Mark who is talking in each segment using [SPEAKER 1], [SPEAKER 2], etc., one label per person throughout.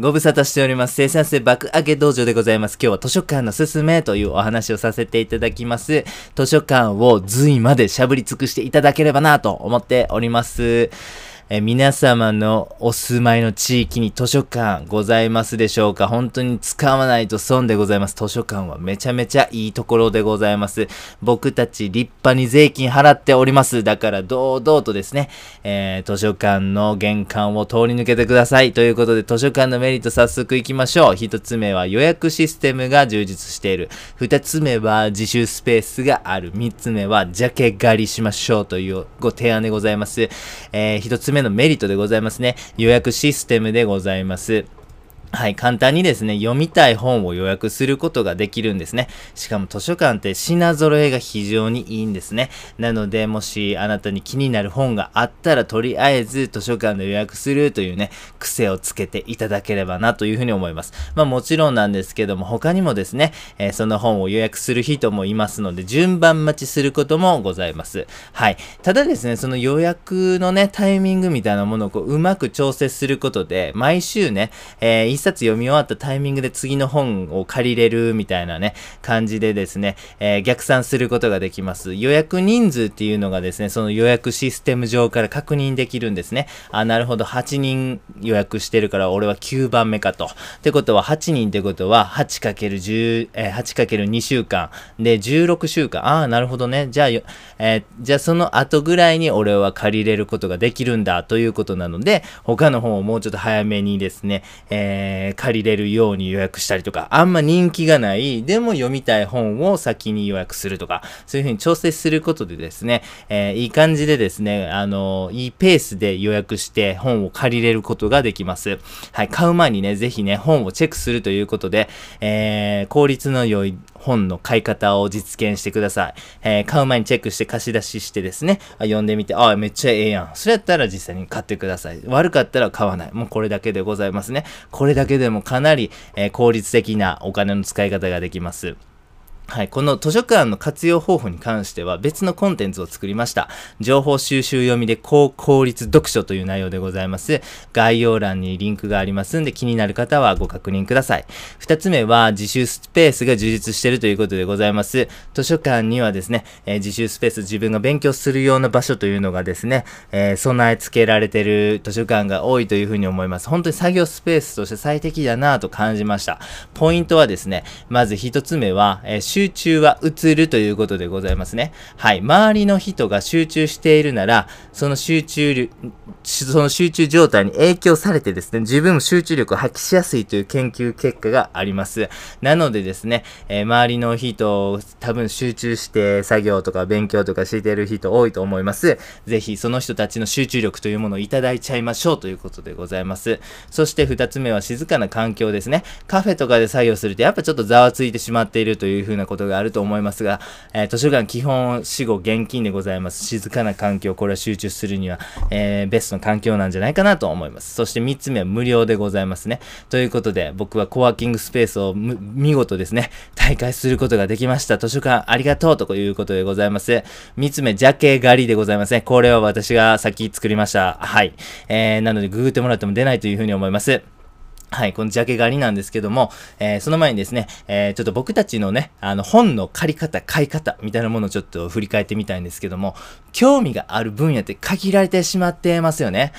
[SPEAKER 1] ご無沙汰しております。生産性爆上げ道場でございます。今日は図書館のすすめというお話をさせていただきます。図書館を随までしゃぶり尽くしていただければなと思っております。え皆様のお住まいの地域に図書館ございますでしょうか？本当に使わないと損でございます。図書館はめちゃめちゃいいところでございます。僕たち立派に税金払っております。だから堂々とですね、えー、図書館の玄関を通り抜けてください。ということで図書館のメリット早速行きましょう。一つ目は予約システムが充実している。二つ目は自習スペースがある。三つ目はジャケ狩りしましょうというご提案でございます。えー、一つ目目のメリットでございますね。予約システムでございます。はい、簡単にですね、読みたい本を予約することができるんですね。しかも図書館って品揃えが非常にいいんですね。なので、もしあなたに気になる本があったら、とりあえず図書館で予約するというね、癖をつけていただければなというふうに思います。まあもちろんなんですけども、他にもですね、えー、その本を予約する人もいますので、順番待ちすることもございます。はい。ただですね、その予約のね、タイミングみたいなものをこううまく調節することで、毎週ね、えー一冊読み終わったタイミングで次の本を借りれるみたいなね、感じでですね、えー、逆算することができます。予約人数っていうのがですね、その予約システム上から確認できるんですね。あ、なるほど、8人予約してるから俺は9番目かと。ってことは、8人ってことは 8×10、えー、8×2 週間で16週間。ああ、なるほどね。じゃあ、えー、じゃあその後ぐらいに俺は借りれることができるんだということなので、他の本をもうちょっと早めにですね、えーえー、借りれるように予約したりとか、あんま人気がない、でも読みたい本を先に予約するとか、そういうふうに調整することでですね、えー、いい感じでですね、あのいいペースで予約して本を借りれることができます。はい、買う前にね、ぜひね、本をチェックするということで、えー、効率の良い本の買い方を実現してください。えー、買う前にチェックして貸し出ししてですね、読んでみて、ああ、めっちゃええやん。それやったら実際に買ってください。悪かったら買わない。もうこれだけでございますね。これだけでもかなり、えー、効率的なお金の使い方ができます。はい、この図書館の活用方法に関しては別のコンテンツを作りました。情報収集読みで高効率読書という内容でございます。概要欄にリンクがありますんで気になる方はご確認ください。二つ目は自習スペースが充実しているということでございます。図書館にはですね、えー、自習スペース自分が勉強するような場所というのがですね、えー、備え付けられている図書館が多いというふうに思います。本当に作業スペースとして最適だなと感じました。ポイントはですね、まず一つ目は、えー集中は移るということでございますね。はい。周りの人が集中しているなら、その集中力、その集中状態に影響されてですね、自分も集中力を発揮しやすいという研究結果があります。なのでですね、えー、周りの人、多分集中して作業とか勉強とかしている人多いと思います。ぜひその人たちの集中力というものをいただいちゃいましょうということでございます。そして二つ目は静かな環境ですね。カフェとかで作業するとやっぱちょっとざわついてしまっているというふうなことがあると思いますが、えー、図書館基本死後現金でございます。静かな環境、これは集中するには、えー、ベストの環境なんじゃないかなと思います。そして3つ目は無料でございますね。ということで、僕はコワーキングスペースを見事ですね、大会することができました。図書館ありがとうということでございます。3つ目、ジャケ狩りでございますね。これは私が先作りました。はい。えー、なのでググってもらっても出ないというふうに思います。はい、このジャケ狩りなんですけども、えー、その前にですね、えー、ちょっと僕たちのね、あの、本の借り方、買い方、みたいなものをちょっと振り返ってみたいんですけども、興味がある分野って限られてしまってますよね。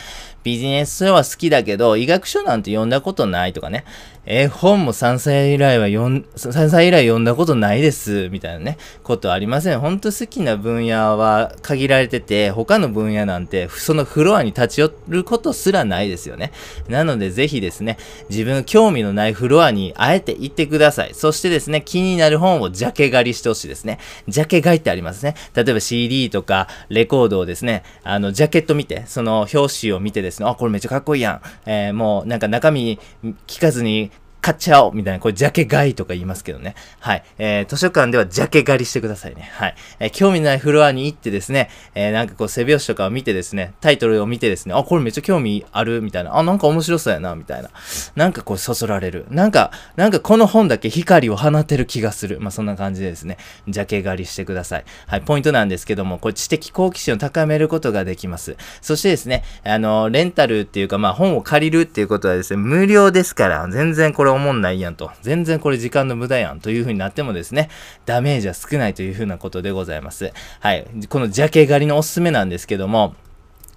[SPEAKER 1] ビジネス書は好きだけど、医学書なんて読んだことないとかね。絵本も3歳以来は読3歳以来読んだことないです、みたいなね、ことありません。ほんと好きな分野は限られてて、他の分野なんて、そのフロアに立ち寄ることすらないですよね。なので、ぜひですね、自分興味のないフロアにあえて行ってください。そしてですね、気になる本をジャケ狩りしてほしいですね。ジャケ買いってありますね。例えば CD とかレコードをですね、あの、ジャケット見て、その表紙を見てですね、あ、これめっちゃかっこいいやん。えー、もうなんか中身聞かずに買っちゃおうみたいな、これ、ジャケ買いとか言いますけどね。はい。えー、図書館ではジャケ狩りしてくださいね。はい。えー、興味ないフロアに行ってですね、えー、なんかこう、背拍子とかを見てですね、タイトルを見てですね、あ、これめっちゃ興味あるみたいな。あ、なんか面白そうやな、みたいな。なんかこう、そそられる。なんか、なんかこの本だけ光を放てる気がする。まあ、そんな感じでですね、ジャケ狩りしてください。はい。ポイントなんですけども、これ、知的好奇心を高めることができます。そしてですね、あの、レンタルっていうか、まあ、本を借りるっていうことはですね、無料ですから、全然これ思んないやんと。全然これ時間の無駄やんという風になってもですね、ダメージは少ないという風なことでございます。はい。このジャケ狩りのおすすめなんですけども、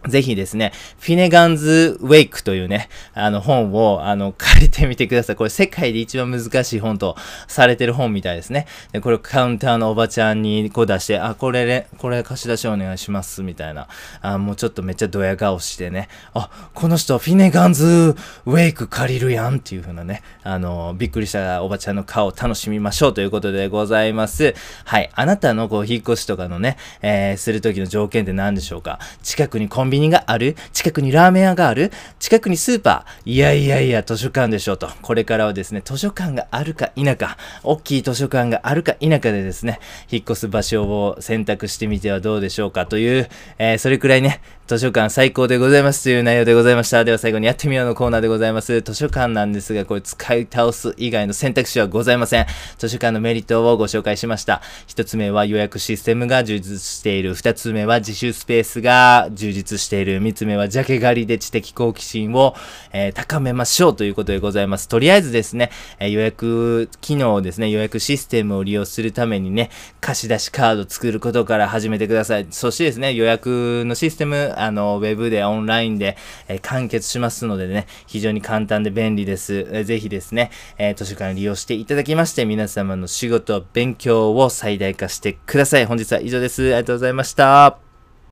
[SPEAKER 1] ぜひですね、フィネガンズ・ウェイクというね、あの本を、あの、借りてみてください。これ世界で一番難しい本とされてる本みたいですね。で、これカウンターのおばちゃんにこう出して、あ、これ、これ貸し出しお願いします、みたいな。あ、もうちょっとめっちゃドヤ顔してね、あ、この人フィネガンズ・ウェイク借りるやんっていう風なね、あの、びっくりしたおばちゃんの顔を楽しみましょうということでございます。はい。あなたのこう、引っ越しとかのね、えー、するときの条件って何でしょうか？近くにコンビニがある近くにラーメン屋がある近くにスーパーいやいやいや、図書館でしょうと。これからはですね、図書館があるか否か、大きい図書館があるか否かでですね、引っ越す場所を選択してみてはどうでしょうかという、えー、それくらいね、図書館最高でございますという内容でございました。では最後にやってみようのコーナーでございます。図書館なんですが、これ使い倒す以外の選択肢はございません。図書館のメリットをご紹介しました。一つ目は予約システムが充実している。二つ目は自習スペースが充実している。三つ目はジャケ狩りで知的好奇心を、えー、高めましょうということでございます。とりあえずですね、えー、予約機能ですね、予約システムを利用するためにね、貸し出しカード作ることから始めてください。そしてですね、予約のシステム、あの、ウェブでオンラインで、えー、完結しますのでね、非常に簡単で便利です。えー、ぜひですね、え、図書館利用していただきまして、皆様の仕事、勉強を最大化してください。本日は以上です。ありがとうございました。